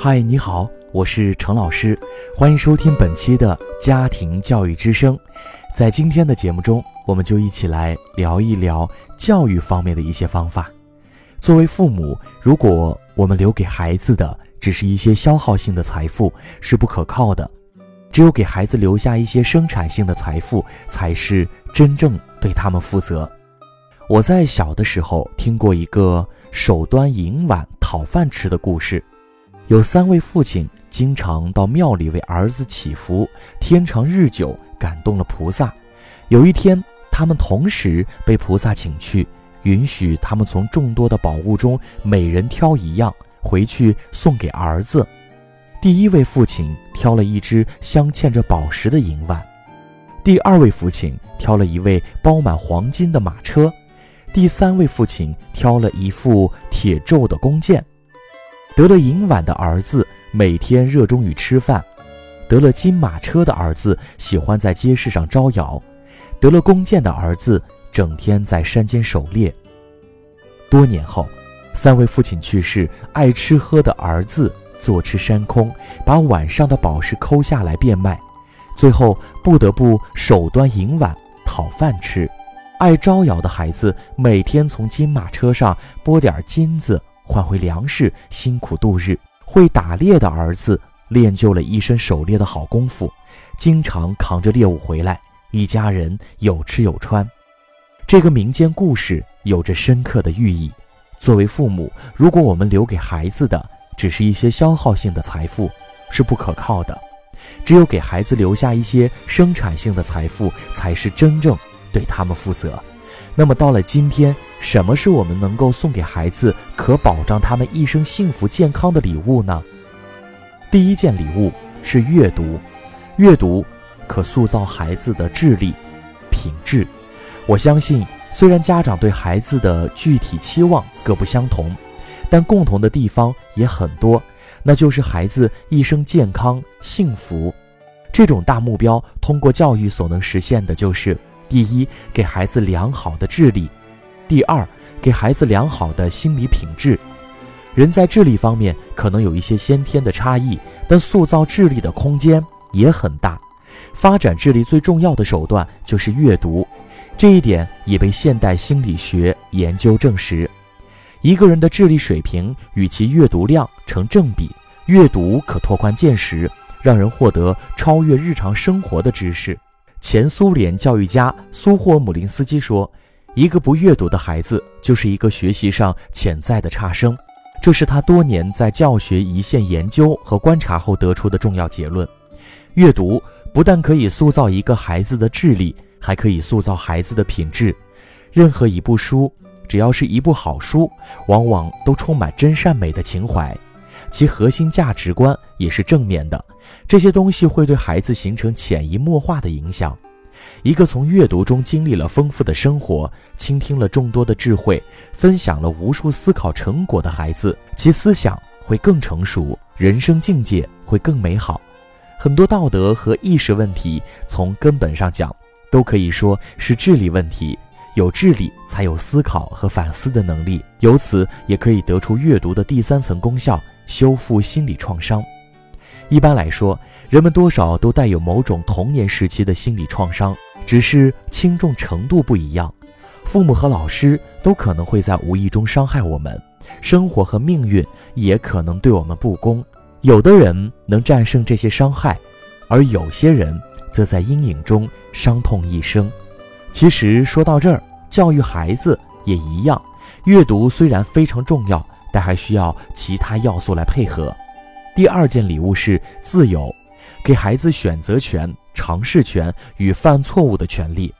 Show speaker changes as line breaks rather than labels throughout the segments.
嗨，你好，我是程老师，欢迎收听本期的家庭教育之声。在今天的节目中，我们就一起来聊一聊教育方面的一些方法。作为父母，如果我们留给孩子的只是一些消耗性的财富，是不可靠的。只有给孩子留下一些生产性的财富，才是真正对他们负责。我在小的时候听过一个手端银碗讨饭吃的故事。有三位父亲经常到庙里为儿子祈福，天长日久，感动了菩萨。有一天，他们同时被菩萨请去，允许他们从众多的宝物中每人挑一样回去送给儿子。第一位父亲挑了一只镶嵌着宝石的银碗，第二位父亲挑了一位包满黄金的马车，第三位父亲挑了一副铁铸的弓箭。得了银碗的儿子每天热衷于吃饭，得了金马车的儿子喜欢在街市上招摇，得了弓箭的儿子整天在山间狩猎。多年后，三位父亲去世，爱吃喝的儿子坐吃山空，把碗上的宝石抠下来变卖，最后不得不手端银碗讨饭吃。爱招摇的孩子每天从金马车上拨点金子。换回粮食，辛苦度日。会打猎的儿子练就了一身狩猎的好功夫，经常扛着猎物回来，一家人有吃有穿。这个民间故事有着深刻的寓意。作为父母，如果我们留给孩子的只是一些消耗性的财富，是不可靠的。只有给孩子留下一些生产性的财富，才是真正对他们负责。那么到了今天，什么是我们能够送给孩子可保障他们一生幸福健康的礼物呢？第一件礼物是阅读，阅读可塑造孩子的智力、品质。我相信，虽然家长对孩子的具体期望各不相同，但共同的地方也很多，那就是孩子一生健康幸福。这种大目标，通过教育所能实现的就是。第一，给孩子良好的智力；第二，给孩子良好的心理品质。人在智力方面可能有一些先天的差异，但塑造智力的空间也很大。发展智力最重要的手段就是阅读，这一点也被现代心理学研究证实。一个人的智力水平与其阅读量成正比，阅读可拓宽见识，让人获得超越日常生活的知识。前苏联教育家苏霍姆林斯基说：“一个不阅读的孩子，就是一个学习上潜在的差生。”这是他多年在教学一线研究和观察后得出的重要结论。阅读不但可以塑造一个孩子的智力，还可以塑造孩子的品质。任何一部书，只要是一部好书，往往都充满真善美的情怀。其核心价值观也是正面的，这些东西会对孩子形成潜移默化的影响。一个从阅读中经历了丰富的生活，倾听了众多的智慧，分享了无数思考成果的孩子，其思想会更成熟，人生境界会更美好。很多道德和意识问题，从根本上讲，都可以说是智力问题。有智力，才有思考和反思的能力。由此，也可以得出阅读的第三层功效。修复心理创伤，一般来说，人们多少都带有某种童年时期的心理创伤，只是轻重程度不一样。父母和老师都可能会在无意中伤害我们，生活和命运也可能对我们不公。有的人能战胜这些伤害，而有些人则在阴影中伤痛一生。其实说到这儿，教育孩子也一样，阅读虽然非常重要。但还需要其他要素来配合。第二件礼物是自由，给孩子选择权、尝试权与犯错误的权利。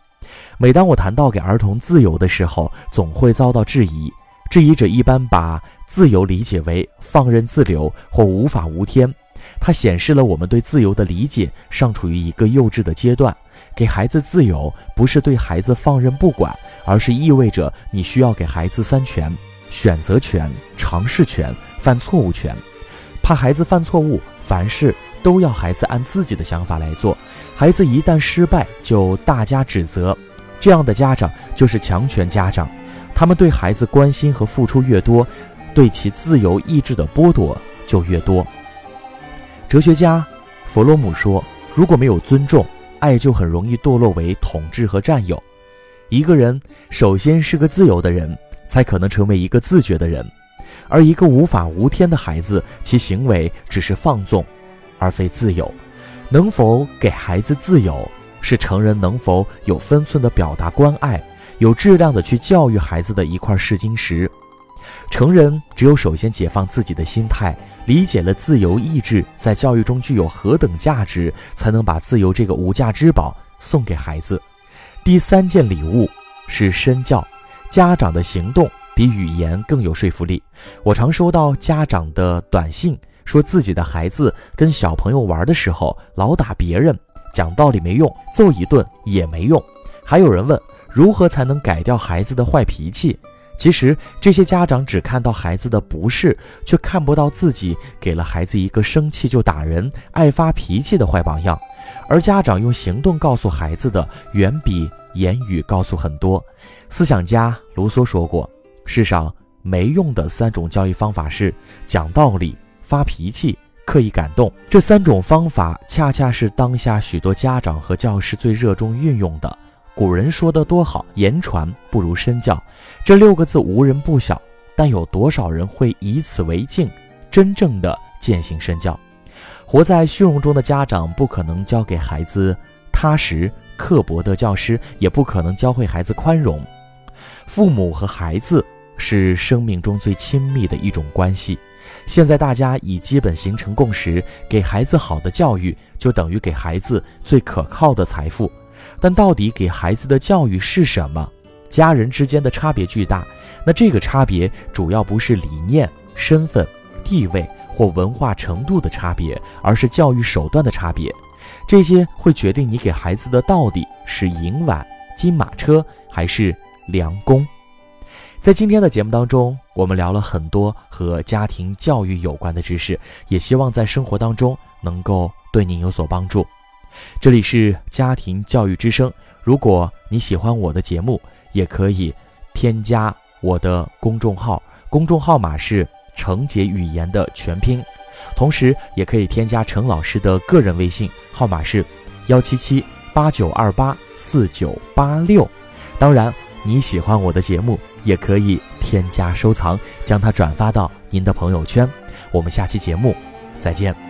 每当我谈到给儿童自由的时候，总会遭到质疑。质疑者一般把自由理解为放任自流或无法无天，它显示了我们对自由的理解尚处于一个幼稚的阶段。给孩子自由，不是对孩子放任不管，而是意味着你需要给孩子三权。选择权、尝试权、犯错误权，怕孩子犯错误，凡事都要孩子按自己的想法来做。孩子一旦失败，就大加指责，这样的家长就是强权家长。他们对孩子关心和付出越多，对其自由意志的剥夺就越多。哲学家弗洛姆说：“如果没有尊重，爱就很容易堕落为统治和占有。一个人首先是个自由的人，才可能成为一个自觉的人。而一个无法无天的孩子，其行为只是放纵，而非自由。能否给孩子自由，是成人能否有分寸的表达关爱、有质量的去教育孩子的一块试金石。”成人只有首先解放自己的心态，理解了自由意志在教育中具有何等价值，才能把自由这个无价之宝送给孩子。第三件礼物是身教，家长的行动比语言更有说服力。我常收到家长的短信，说自己的孩子跟小朋友玩的时候老打别人，讲道理没用，揍一顿也没用。还有人问如何才能改掉孩子的坏脾气。其实这些家长只看到孩子的不是，却看不到自己给了孩子一个生气就打人、爱发脾气的坏榜样。而家长用行动告诉孩子的，远比言语告诉很多。思想家卢梭说过：“世上没用的三种教育方法是讲道理、发脾气、刻意感动。这三种方法恰恰是当下许多家长和教师最热衷运用的。”古人说的多好，言传不如身教，这六个字无人不晓，但有多少人会以此为镜，真正的践行身教？活在虚荣中的家长不可能教给孩子踏实刻薄的教师，也不可能教会孩子宽容。父母和孩子是生命中最亲密的一种关系，现在大家已基本形成共识，给孩子好的教育就等于给孩子最可靠的财富。但到底给孩子的教育是什么？家人之间的差别巨大，那这个差别主要不是理念、身份、地位或文化程度的差别，而是教育手段的差别。这些会决定你给孩子的到底是银碗、金马车还是良弓。在今天的节目当中，我们聊了很多和家庭教育有关的知识，也希望在生活当中能够对您有所帮助。这里是家庭教育之声。如果你喜欢我的节目，也可以添加我的公众号，公众号码是“程杰语言”的全拼。同时，也可以添加程老师的个人微信号码是幺七七八九二八四九八六。当然，你喜欢我的节目，也可以添加收藏，将它转发到您的朋友圈。我们下期节目再见。